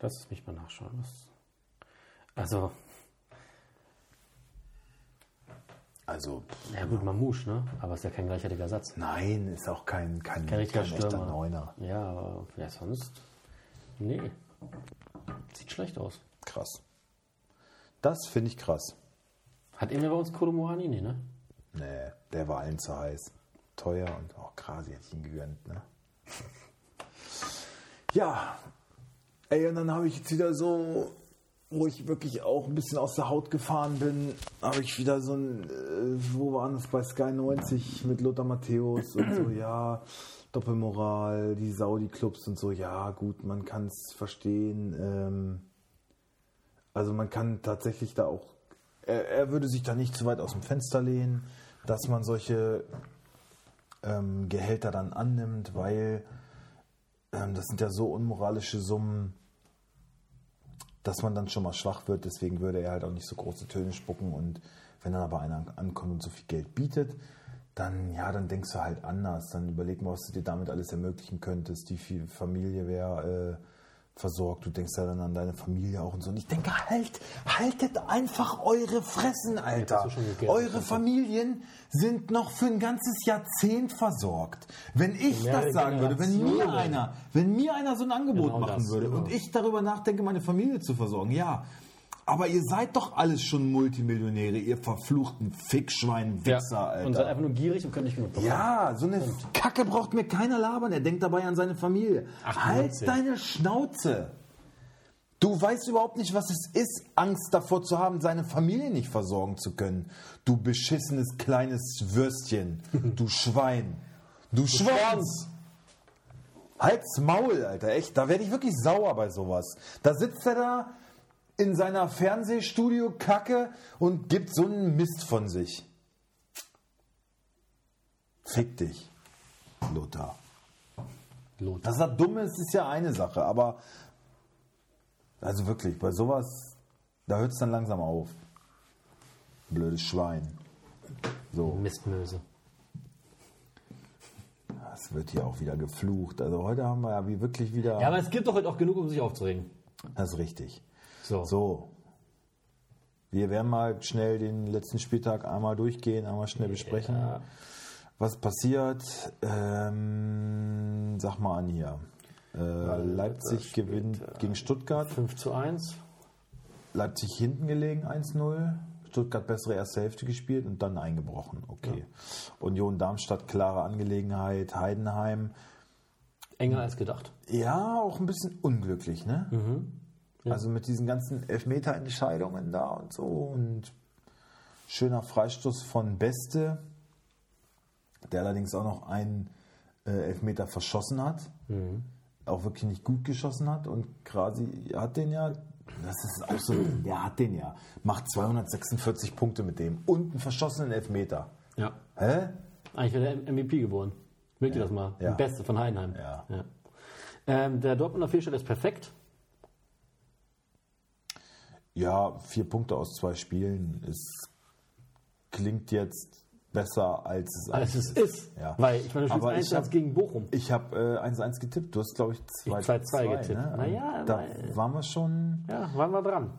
Lass es mich mal nachschauen. Also, Also, ja gut, Mamouche, ne? Aber ist ja kein gleichwertiger Satz. nein, ist auch kein, kein, Kein richtiger echter Stürmer. Neuner. Ja, aber ja, sonst. Nee. Sieht schlecht aus. Krass. Das finde ich krass. Hat irgendwer bei uns Kodomoani? Nee, ne? Nee, der war allen zu heiß. Teuer und auch Krasi hätte ich ihn gegönnt, ne? Ja. Ey, und dann habe ich jetzt wieder so, wo ich wirklich auch ein bisschen aus der Haut gefahren bin, habe ich wieder so ein, äh, wo war das bei Sky 90 mit Lothar Matthäus und so, ja, Doppelmoral, die Saudi-Clubs und so, ja, gut, man kann es verstehen. Ähm, also man kann tatsächlich da auch, er, er würde sich da nicht zu weit aus dem Fenster lehnen, dass man solche ähm, Gehälter dann annimmt, weil ähm, das sind ja so unmoralische Summen, dass man dann schon mal schwach wird. Deswegen würde er halt auch nicht so große Töne spucken. Und wenn dann aber einer ankommt und so viel Geld bietet, dann ja, dann denkst du halt anders. Dann überleg mal, was du dir damit alles ermöglichen könntest. Die viel- Familie wäre äh, versorgt. Du denkst ja dann an deine Familie auch und so. Und ich denke, halt, haltet einfach eure Fressen, Alter. Eure. Familien sind noch für ein ganzes Jahrzehnt versorgt. Wenn ich das sagen würde, wenn mir einer, wenn mir einer so ein Angebot Genau machen das, würde genau. und ich darüber nachdenke, meine Familie zu versorgen, ja. Aber ihr seid doch alles schon Multimillionäre, ihr verfluchten Fickschwein, Wichser, Alter. Und seid einfach nur gierig und könnt nicht genug bekommen. Ja, so eine Kacke braucht mir keiner labern. Er denkt dabei an seine Familie. 98. Halt deine Schnauze. Du weißt überhaupt nicht, was es ist, Angst davor zu haben, seine Familie nicht versorgen zu können. Du beschissenes kleines Würstchen. Du Schwein. Du Schwanz. Halt's Maul, Alter, echt. Da werde ich wirklich sauer bei sowas. Da sitzt er da in seiner Fernsehstudio-Kacke und gibt so einen Mist von sich. Fick dich, Lothar. Lothar. Dass er dumm ist, ist ja eine Sache, aber also wirklich, bei sowas, da hört es dann langsam auf. Blödes Schwein. So, Mistmöse. es wird hier auch wieder geflucht. Also heute haben wir ja wie wirklich wieder. Ja, aber es gibt doch heute auch genug, um sich aufzuregen. das ist richtig. So. So. Wir werden mal schnell den letzten Spieltag einmal durchgehen, einmal schnell besprechen. Was passiert? Ähm, sag mal an hier. Äh, Leipzig gewinnt gegen Stuttgart. 5 zu 1. Leipzig hinten gelegen 1-0. Stuttgart bessere erste Hälfte gespielt und dann eingebrochen. Okay. Union Darmstadt klare Angelegenheit. Heidenheim. Enger als gedacht. Ja, auch ein bisschen unglücklich, ne? Also mit diesen ganzen Elfmeterentscheidungen da und so und schöner Freistoß von Beste, der allerdings auch noch einen äh, Elfmeter verschossen hat. Auch wirklich nicht gut geschossen hat und quasi hat den ja, das ist auch so, der hat den ja, macht 246 Punkte mit dem und einen verschossenen Elfmeter. Ja. Hä? Eigentlich wäre der MVP geworden. Merkt ihr das mal? Ja. Der Beste von Heidenheim. Ja. Ähm, der Dortmunder Fehlstart ist perfekt. Ja, vier Punkte aus zwei Spielen. Es klingt jetzt besser, als es Als es eigentlich ist. Ja. Weil ich meine, du Aber spielst ich 1 hab- gegen Bochum. Ich habe äh, 1-1 getippt. Du hast, glaube ich, 2-2 2-2 getippt. Ne? Naja, da waren wir schon. Ja, waren wir dran.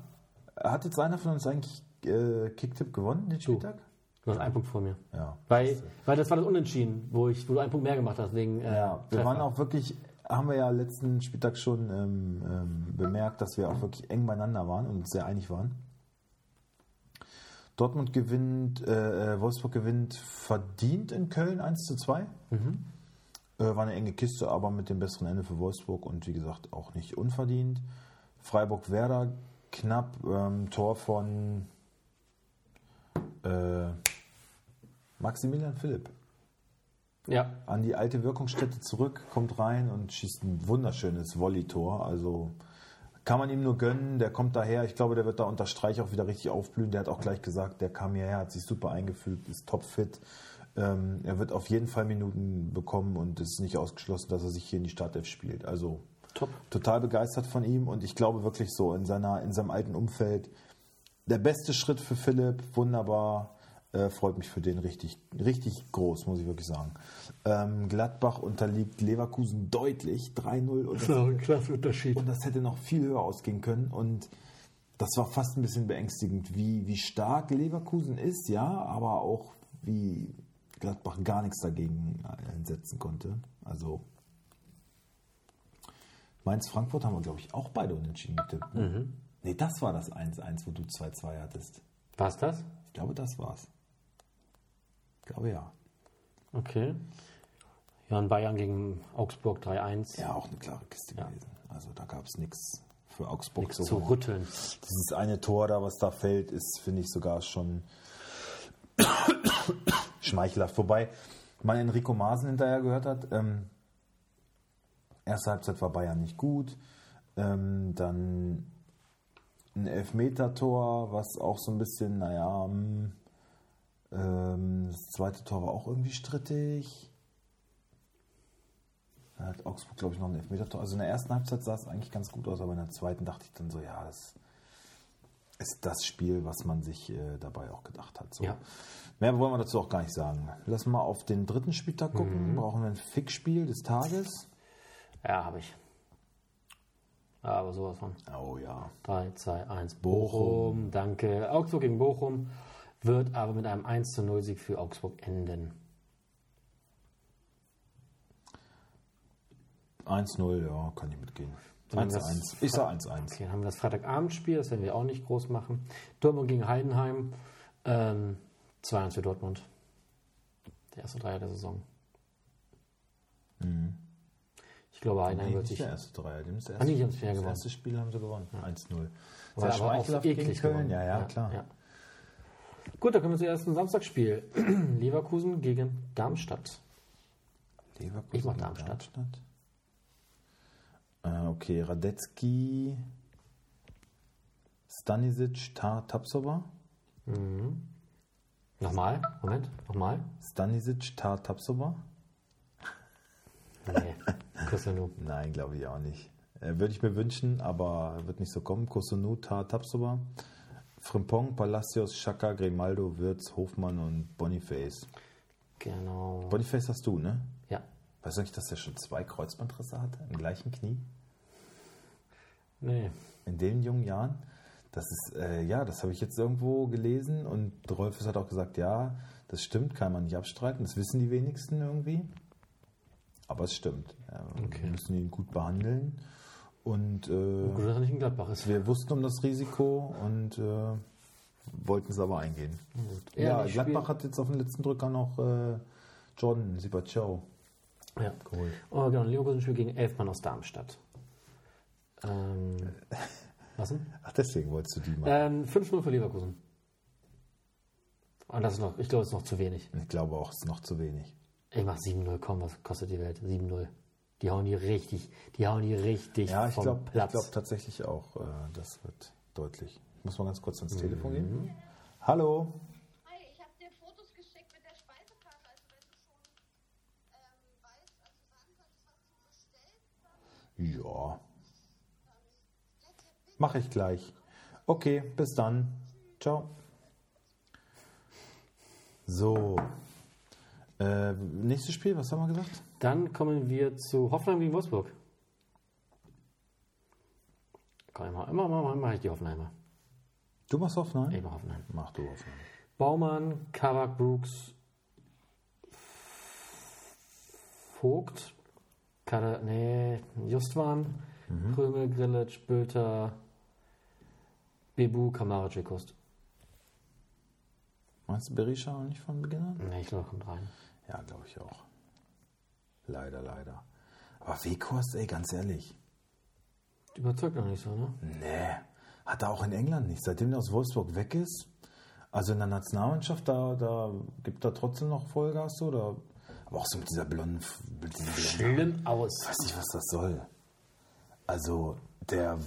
Hat jetzt einer von uns eigentlich äh, Kicktipp gewonnen, den Spieltag? Du hast einen Punkt vor mir. Ja. Weil, weil das war das Unentschieden, wo, ich, wo du einen Punkt mehr gemacht hast. Wegen, äh, Ja, wir Treffer. waren auch wirklich, haben wir ja letzten Spieltag schon ähm, ähm, bemerkt, dass wir auch wirklich eng beieinander waren und uns sehr einig waren. Dortmund gewinnt, äh, äh, Wolfsburg gewinnt verdient in Köln 1 zu 2. Mhm. Äh, war eine enge Kiste, aber mit dem besseren Ende für Wolfsburg und wie gesagt auch nicht unverdient. Freiburg-Werder knapp, ähm, Tor von äh, Maximilian Philipp Ja, an die alte Wirkungsstätte zurück, kommt rein und schießt ein wunderschönes Volley-Tor. Also kann man ihm nur gönnen. Der kommt daher. Ich glaube, der wird da unter Streich auch wieder richtig aufblühen. Der hat auch gleich gesagt, der kam hierher, hat sich super eingefügt, ist topfit. Ähm, er wird auf jeden Fall Minuten bekommen und es ist nicht ausgeschlossen, dass er sich hier in die Startelf spielt. Also top. total begeistert von ihm und ich glaube wirklich so in seiner in seinem alten Umfeld der beste Schritt für Philipp, wunderbar. Äh, freut mich für den richtig, richtig groß, muss ich wirklich sagen. Ähm, Gladbach unterliegt Leverkusen deutlich, 3-0. Und Das ist das, auch ein klasse Unterschied. und das hätte noch viel höher ausgehen können. Und das war fast ein bisschen beängstigend, wie, wie stark Leverkusen ist, ja, aber auch wie Gladbach gar nichts dagegen einsetzen konnte. Also Mainz-Frankfurt haben wir, glaube ich, auch beide unentschieden getippt. Ne? Nee, das war das 1-1, wo du 2-2 hattest. War's das? Ich glaube, das war's. Ich glaube ja. Okay. Ja, und Bayern gegen Augsburg 3-1. Ja, auch eine klare Kiste Ja. gewesen. Also da gab es nichts für Augsburg Nichts zu zu rütteln. Dieses eine Tor da, was da fällt, ist, finde ich, sogar schon schmeichelhaft. Wobei man Enrico Maaßen hinterher gehört hat, ähm, erste Halbzeit war Bayern nicht gut. Ähm, dann ein Elfmeter-Tor, was auch so ein bisschen, naja, hm, ähm, das zweite Tor war auch irgendwie strittig. Da hat Augsburg, glaube ich, noch ein Elfmeter-Tor. Also in der ersten Halbzeit sah es eigentlich ganz gut aus, aber in der zweiten dachte ich dann so, ja, das ist das Spiel, was man sich äh, dabei auch gedacht hat. So. Ja. Mehr wollen wir dazu auch gar nicht sagen. Lass mal auf den dritten Spieltag gucken. Brauchen wir ein Fickspiel des Tages? Ja, habe ich. Aber sowas von. Oh ja. 3, 2, 1. Bochum. Bochum. Danke. Augsburg gegen Bochum wird aber mit einem 1 zu 0 Sieg für Augsburg enden. 1-0, ja, kann ich mitgehen. Dann das- 1-1. Ich sag 1-1. Okay, dann haben wir das Freitagabendspiel, das werden wir auch nicht groß machen. Dortmund gegen Heidenheim. Ähm, 2-1 für Dortmund. Der erste Dreier der Saison. Ich glaube, Heidenheim Nee, wird sich. der erste Dreier. Ah, nee, die erste, haben es fair das gewonnen. erste Spiel haben sie gewonnen. 1-0. War aber auch eklig Köln. gewonnen. Ja, ja, klar. Gut, dann kommen wir zum ersten Samstagsspiel. Leverkusen gegen Darmstadt. Leverkusen Ich mach gegen Darmstadt. Äh, okay, Radetzky, Stanisic, Ta Tapsova. Nochmal, Moment, nochmal. Stanisic, Ta Tapsova. Nee. Nein, glaube ich auch nicht. Äh, Würde ich mir wünschen, aber wird nicht so kommen. Kosunu, Ta Tapsova. Frimpong, Palacios, Schaka, Grimaldo, Wirtz, Hofmann und Boniface. Genau. Boniface hast du, ne? Ja. Weißt du eigentlich, dass er schon zwei Kreuzbandrisse hatte im gleichen Knie? Nee. In den jungen Jahren? Das ist, äh, ja, das habe ich jetzt irgendwo gelesen und Rolfes hat auch gesagt, ja, das stimmt, kann man nicht abstreiten, das wissen die wenigsten irgendwie. Aber es stimmt. Ja, Wir müssen ihn gut behandeln und äh, Gut, dass er nicht in Gladbach ist. wir wussten um das Risiko und äh, wollten es aber eingehen. Ja, Gladbach hat jetzt auf den letzten Drücker noch äh, Jordan Sibachau Ja. geholt. Oh, genau, Leverkusen spielt gegen Elfmann aus Darmstadt. Ähm, was denn? Ach, deswegen wolltest du die machen. Ähm, 5-0 für Leverkusen. Und das ist noch, ich glaube, das ist noch zu wenig. Ich glaube auch, es ist noch zu wenig. Ich mach 7-0, komm, was kostet die Welt? 7-0. Die hauen die richtig, die hauen die richtig Ja, ich vom glaube Platz. glaub tatsächlich auch, äh, das wird deutlich. Ich muss mal ganz kurz ans Mhm. Telefon gehen. Hallo. Hi, ich habe dir Fotos geschickt mit der Speisekarte, also wenn du schon ähm, weißt, also sagen könntest, was du bestellt Ja. Mache ich gleich. Okay, bis dann. Ciao. So. Äh, nächstes Spiel, was haben wir gesagt? Dann kommen wir zu Hoffenheim gegen Wolfsburg. Komm, immer, immer, immer, immer ich die Hoffenheimer. Du machst Hoffenheim? Ich mach Hoffenheim. Mach du Hoffenheim. Baumann, Kavak, Brooks, Vogt, Kader, nee, Justwan, Krümel, Grillitsch, Bülter, Bebu, Kamaric, Wikost. Meinst du Berisha auch nicht von Beginn an? Nee, ich glaube, er kommt rein. Ja, glaube ich auch. Leider, leider. Aber Weghorst, ey, ganz ehrlich. Überzeugt noch nicht so, ne? Nee, hat er auch in England nicht. Seitdem er aus Wolfsburg weg ist, also in der Nationalmannschaft, da, da gibt er trotzdem noch Vollgas, oder? Aber auch so mit dieser blonden, mit Schlimm aus. Ich weiß nicht, was das soll. Also, der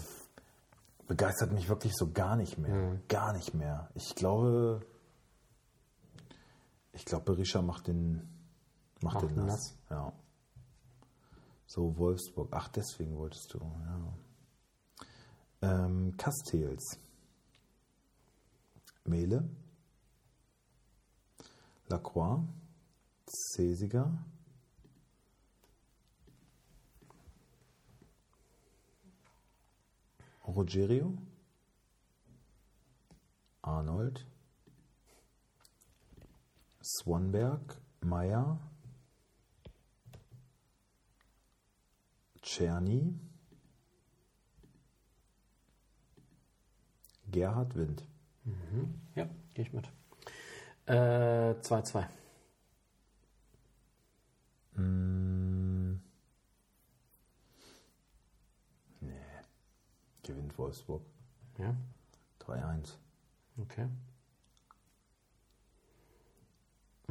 begeistert mich wirklich so gar nicht mehr. Gar nicht mehr. Ich glaube, ich glaube, Berisha macht den, macht Macht den ihn nass. Ja. So, Wolfsburg. Ach, deswegen wolltest du, ja. Ähm, Castells. Mele. Lacroix, Cesiger, Rogerio, Arnold, Swanberg, Meyer, Czerny, Gerhard Wind. Ja, gehe ich mit. Äh, 2-2. Mm. Nee. Gewinnt Wolfsburg. Ja, 3-1. okay.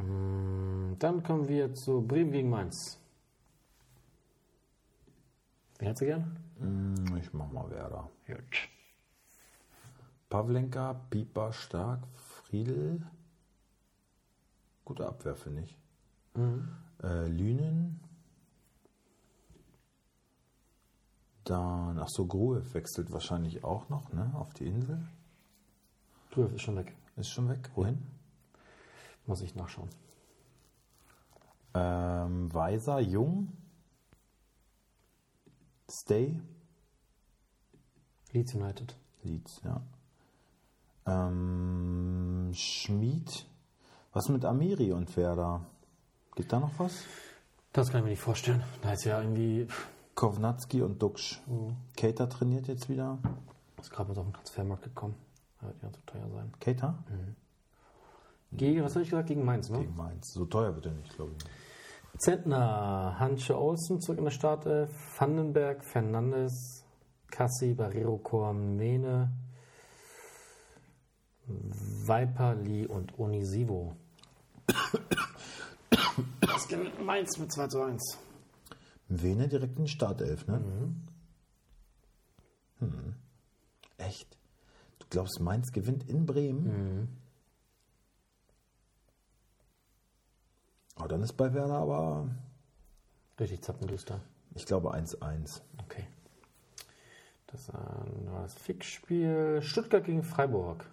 Mm, Dann kommen wir zu Bremen gegen Mainz. Wer hätte gern? Mm, Ich mach mal Werder. Gut. Pavlenka, Pieper, Stark, Friedel. Gute Abwehr, finde ich. Äh, Lünen. Dann, ach so, Gruev wechselt wahrscheinlich auch noch, ne? Auf die Insel. Grüff ist schon weg. Ist schon weg. Wohin? Muss ich nachschauen. Ähm, Weiser, Jung. Stay. Leeds United. Leeds, ja. Ähm, Schmied. Was mit Amiri und Werder? Gibt da noch was? Das kann ich mir nicht vorstellen. Da ist ja irgendwie. Kovnatski und Duxch. Cater trainiert jetzt wieder. Ist gerade mal auf den Transfermarkt gekommen. Wird ja zu teuer sein. Cater? Gegen, was habe ich gesagt? Gegen Mainz, ne? Gegen Mainz. So teuer wird er nicht, glaube ich. Zentner, Hansche Olsen zurück in der Startelf, Vandenberg, Fernandes, Cassi, Barrero, Korn, Mene, Viper, Lee und Onisivo. Das geht mit Mainz mit 2 zu 1. Vene direkt in die Startelf, ne? Hm. Echt? Du glaubst, Mainz gewinnt in Bremen? Oh, dann ist bei Werder aber, Richtig zappenduster. ich glaube, 1-1. Okay. Das äh, war das Fixspiel. Stuttgart gegen Freiburg.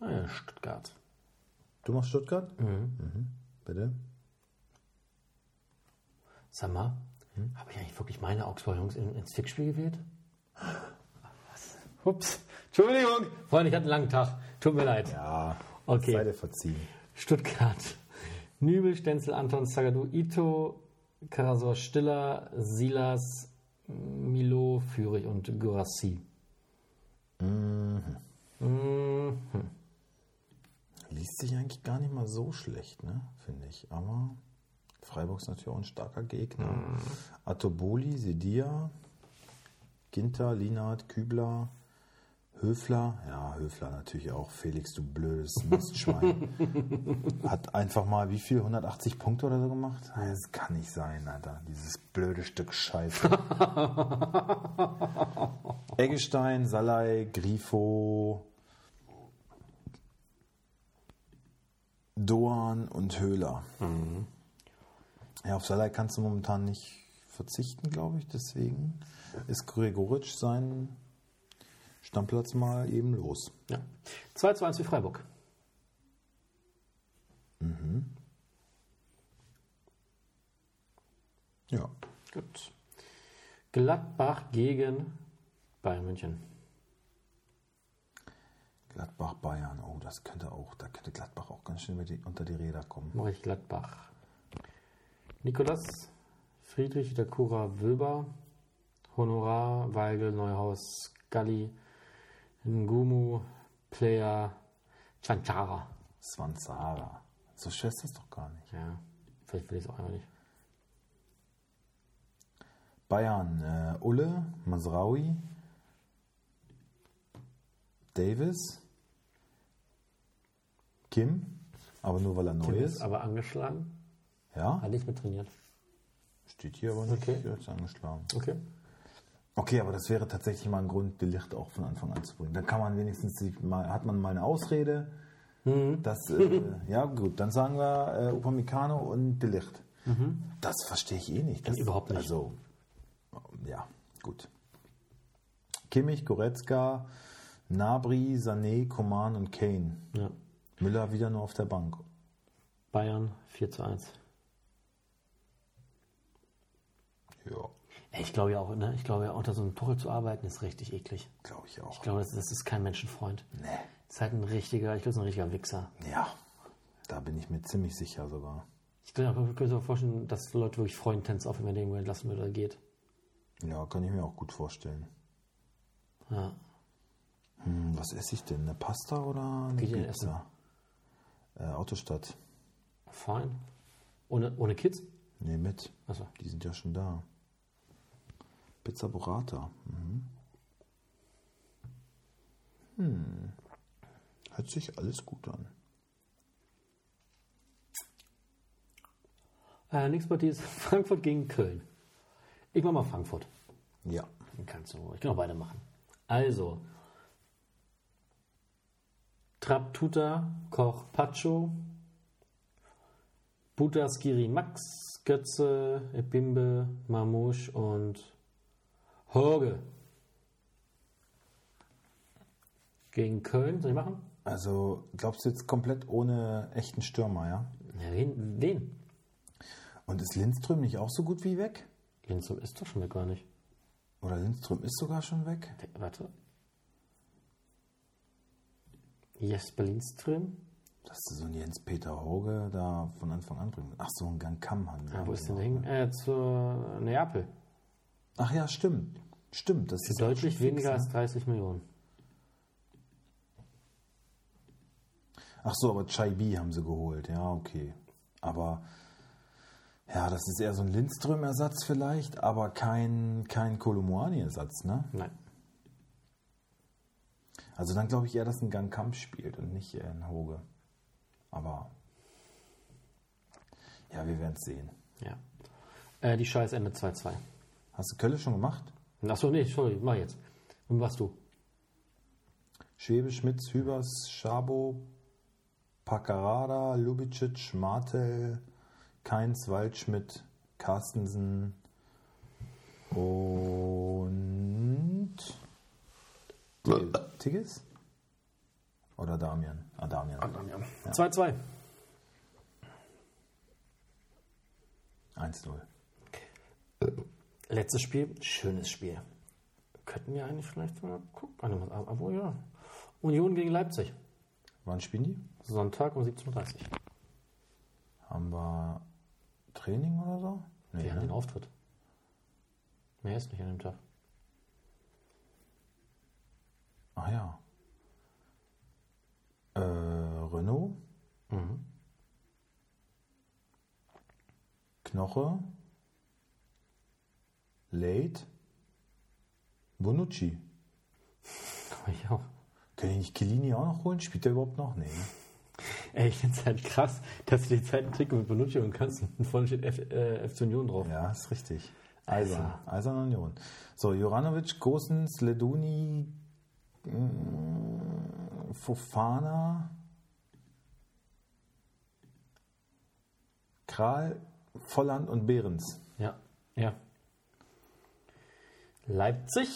Ah ja, Stuttgart. Du machst Stuttgart? Mhm. Bitte? Sag mal, habe ich eigentlich wirklich meine Augsburger Jungs in, ins Fixspiel gewählt? Was? Ups. Entschuldigung. Freunde, ich hatte einen langen Tag. Tut mir leid. Ja. Okay. Sei dir verziehen. Stuttgart. Nübel, Stenzel, Anton, Zagadou, Ito, Karasor, Stiller, Silas, Milo, Führig und Gurassi. Mhm. Liest sich eigentlich gar nicht mal so schlecht, ne? Finde ich. Aber Freiburg ist natürlich auch ein starker Gegner. Atoboli, Sedia, Ginter, Linard, Kübler, Höfler. Ja, Höfler natürlich auch. Felix, du blödes Mistschwein. Hat einfach mal wie viel? 180 Punkte oder so gemacht? Das kann nicht sein, Alter. Dieses blöde Stück Scheiße. Eggestein, Salai, Grifo, Doan und Höhler. Ja, auf Salai kannst du momentan nicht verzichten, glaube ich. Deswegen ist Gregoritsch sein Stammplatz mal eben los. Ja. 2 zu 1 für Freiburg. Ja. Gut. Gladbach gegen Bayern München. Gladbach, Bayern. Oh, das könnte auch, da könnte Gladbach auch ganz die, unter die Räder kommen. Mache ich Gladbach. Nikolas, Friedrich, Dakura, Wöber, Honorar, Weigel, Neuhaus, Galli, Ngumu, Player, Chanchara. Swansara. So schwer ist das doch gar nicht. Ja, vielleicht will ich es auch einfach nicht. Bayern, äh, Ulle, Masraui, Davis, Kim, aber nur weil er neu Tim ist. aber angeschlagen. Ja, Hat nicht mit trainiert. steht hier aber nicht Okay. angeschlagen. Okay. Okay, aber das wäre tatsächlich mal ein Grund, die Licht auch von Anfang an zu bringen. Dann kann man wenigstens, die, mal, hat man mal eine Ausrede. Das, äh, ja gut, dann sagen wir äh, Upamecano und De Licht. Das verstehe ich eh nicht. Das, Überhaupt nicht. Also, ja, gut. Kimmich, Goretzka, Nabri, Sané, Koman und Kane. Ja. Müller wieder nur auf der Bank. Bayern 4 zu 1. Ja, Ich glaube ja auch, ne? Ich glaube ja, unter so einem Tuchel zu arbeiten ist richtig eklig. glaube ich auch. Ich glaube, das, das ist kein Menschenfreund. Nee. Das ist halt ein richtiger, ich glaube, ein richtiger Wichser. Ja, da bin ich mir ziemlich sicher sogar. Ich glaube, ich könnte mir vorstellen, dass Leute wirklich Freundentens auf, wenn der irgendwo entlassen wird oder geht. Ja, kann ich mir auch gut vorstellen. Ja. Hm, was esse ich denn? Eine Pasta oder eine Geht Pizza? Äh, Autostadt. Fein. Ohne, ohne Kids? Nee, mit. Achso. Die sind ja schon da. Pizza Burrata. Mhm. Hm. Hört sich alles gut an. Äh, nächste Partie ist Frankfurt gegen Köln. Ich mach mal Frankfurt. Ja. Kannst du, ich kann auch beide machen. Also, Trapp Tuta, Koch Pacho, Buta Skiri Max, Götze, Ebimbe, Mamouche und Horge. Gegen Köln, soll ich machen? Also, glaubst du jetzt komplett ohne echten Stürmer, ja? Ja, wen? Wen? Und ist Lindström nicht auch so gut wie weg? Lindström ist doch schon weg, gar nicht. Oder Lindström ist sogar schon weg? Warte. Jesper Lindström? Dass du so einen Jens-Peter Hoge da von Anfang an bringen. Ach, so ein Gang Kamm haben Ja, wo ist denn der hin? Äh, zur Neapel. Ach ja, stimmt. Stimmt, das ist Deutlich weniger fix, als 30 Millionen. ne? Ach so, aber Chaibi haben sie geholt. Ja, okay. Aber ja, das ist eher so ein Lindström-Ersatz vielleicht, aber kein, kein Kolumuani-Ersatz, ne? Nein. Also dann glaube ich eher, dass ein Gang Kampf spielt und nicht ein Hoge. Aber ja, wir werden es sehen. Ja. Äh, die Scheiß endet 2-2. Hast du Kölle schon gemacht? Achso, nee, sorry, mach jetzt. Und was du? Schwebe, Schmitz, Hübers, Schabo, Paccarada, Lubicic, Martel, Keins, Waldschmidt, Carstensen und Tigges? Oder Damian? Ah, Damian. 2-2. 1-0. Letztes Spiel, schönes Spiel. Könnten wir eigentlich vielleicht mal gucken. Aber, aber ja. Union gegen Leipzig. Wann spielen die? Sonntag um 17.30 Uhr. Haben wir Training oder so? Nee, Wir haben ne? den Auftritt. Mehr ist nicht an dem Tag. Ach ja. Äh, Renault, Mhm. Knoche, Late, Bonucci. Ich auch. Kann ich nicht Chiellini auch noch holen? Spielt der überhaupt noch? Nee. ne? Ey, ich finde es halt krass, dass du die Zeit Trikot mit Bonucci und kannst und vorne steht F, äh, FC Union drauf. Ja, ist richtig. Eisern. Eisern Union. So, Joranovic, Gosens, Leduni, mm, Fofana, Kral, Volland und Behrens. Ja, ja. Leipzig.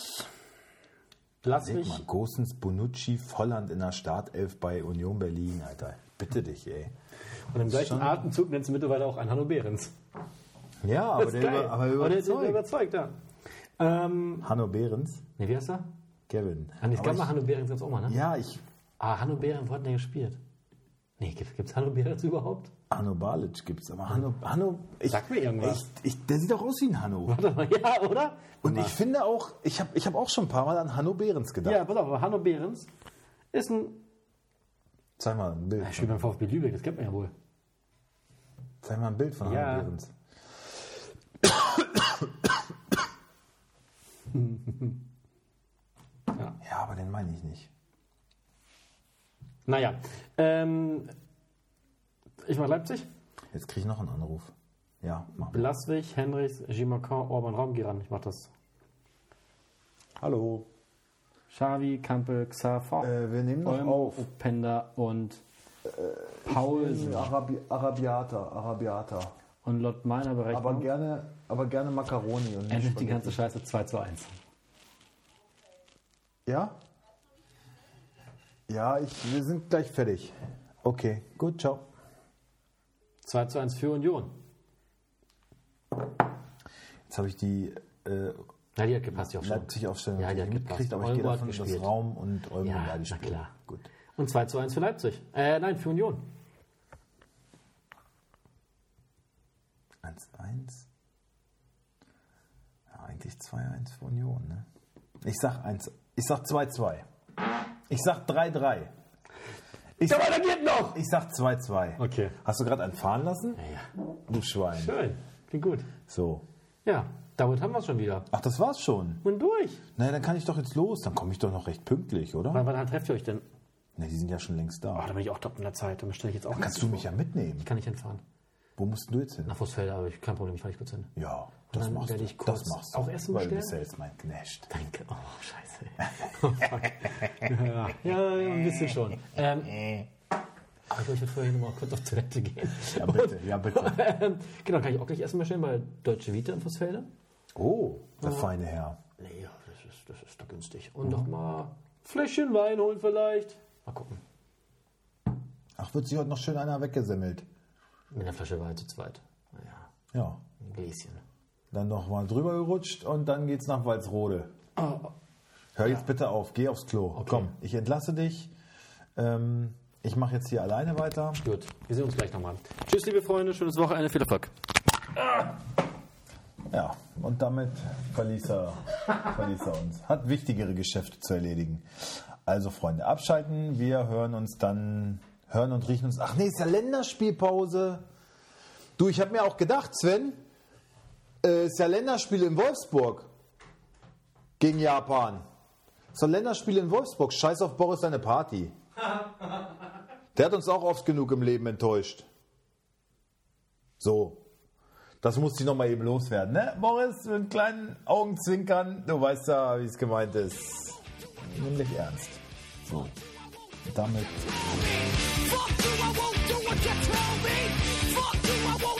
Lass Leg mich. mal, Gosens, Bonucci, Volland in der Startelf bei Union Berlin, Alter. Bitte dich, ey. Und im gleichen Atemzug nennst du mittlerweile auch einen Hanno Behrens. Ja, aber der, über, aber Aber der überzeugt. überzeugt, ja. Ähm, Hanno Behrens, ne, wie heißt er? Kevin. Ah, nee, gab mal ich- Hanno Behrens gab's auch mal, ne? Ja, ich, Ah, Hanno Behrens, wo hat der gespielt? Nee, gibt es Hanno Behrens überhaupt? Hanno Balic gibt's, aber Hanno, Hanno, ich, Sag mir irgendwas. Ich, ich, der sieht doch aus wie ein Hanno. Warte mal, ja, oder? Und ich finde auch, ich habe ich hab auch schon ein paar Mal an Hanno Behrens gedacht. Ja, pass auf, aber Hanno Behrens ist ein. Zeig mal ein Bild. Er spielt beim VfB Lübeck, das kennt man ja wohl. Zeig mal ein Bild von Ja. Hanno Behrens. Ja. Ja, aber den meine ich nicht. Naja, ähm, ich mach Leipzig. Jetzt kriege ich noch einen Anruf. Ja, mach mal. Blaswig, Henrichs, Gimacan, Orban, Raumgiran. Ich mach das. Hallo. Xavi, Kampel, Xaver, Äh, wir nehmen noch auf. Openda und Paulsen. Arabi Arabiata, Arabiata. Und laut meiner Aber Berechnung gerne, aber gerne Macaroni und nicht endet die ganze Scheiße 2 zu 1. Ja? Ja, ich, wir sind gleich fertig. Okay, gut, ciao. 2 zu 1 für Union. Jetzt habe ich die äh, Ja, die hat gepasst, die Aufstellung. Leipzig-Aufstellung Ja, die hat gepasst. aber ich Olmo gehe hat davon, dass gespielt. Raum und Olmo Ja, beide na spielen. klar. Gut. Und 2 zu 1 für Leipzig. Äh, nein, für Union. 1-1. Ja, eigentlich 2-1 für Union, ne? Ich sag 1. Ich sag 2-2. Ich sag 3-3. Ich sag, da geht noch! ich sag 2-2. Okay. Hast du gerade einen fahren lassen? Ja, ja. Du Schwein. Schön. Klingt gut. So. Ja, damit haben wir es schon wieder. Ach, das war's schon. Und durch. Na, dann kann ich doch jetzt los. Dann komme ich doch noch recht pünktlich, oder? Wann, wann trefft ihr euch denn? Ne, die sind ja schon längst da. Oh, da bin ich auch top in der Zeit. Dann bestelle ich jetzt auch Dann kannst du mich ja mitnehmen. Kann ich hinfahren. Wo musst du jetzt hin? Nach Fußfelder, aber ich kein Problem, ich fahre nicht kurz hin. Ja, das dann machst werde du. ich kurz das auch Essen Weil du bestellen? bist ja jetzt mein Knecht. Danke. Oh, scheiße. Oh, ja, ja, ein bisschen schon. Ähm, aber ich glaube, ich vorher noch mal kurz auf Toilette gehen. Ja, bitte, ja, bitte. Ähm, genau, kann ich auch gleich Essen bestellen bei Deutsche Vita in Fußfelder? Oh, der feine Herr. Nee, ja, das ist, das ist doch günstig. Und noch mal Fläschchen Wein holen vielleicht. Mal gucken. Ach, wird sich heute noch schön einer weggesemmelt. Mit der Flasche Wein zu zweit. Naja, Ja. ein Gläschen. Dann noch mal drüber gerutscht und dann geht's nach Walsrode. Oh, Hör jetzt bitte auf, geh aufs Klo. Komm, ich entlasse dich. Ähm, ich mache jetzt hier alleine weiter. gut, wir sehen uns gleich nochmal. Tschüss, liebe Freunde, schönes Wochenende, viel Erfolg. Ja, und damit verließ er, verließ er uns. Hat wichtigere Geschäfte zu erledigen. Also, Freunde, abschalten. Wir hören uns dann, hören und riechen uns. Ach nee, ist ja Länderspielpause. Du, ich habe mir auch gedacht, Sven, äh, ist ja Länderspiel in Wolfsburg gegen Japan. Ist doch Länderspiel in Wolfsburg. Scheiß auf Boris seine Party. Der hat uns auch oft genug im Leben enttäuscht. So. Das musste ich noch mal eben loswerden, ne? Boris, mit kleinen Augenzwinkern, du weißt ja, wie es gemeint ist. Nämlich ernst. So. Damit. Fuck you, I won't do what you tell me. Fuck you, I won't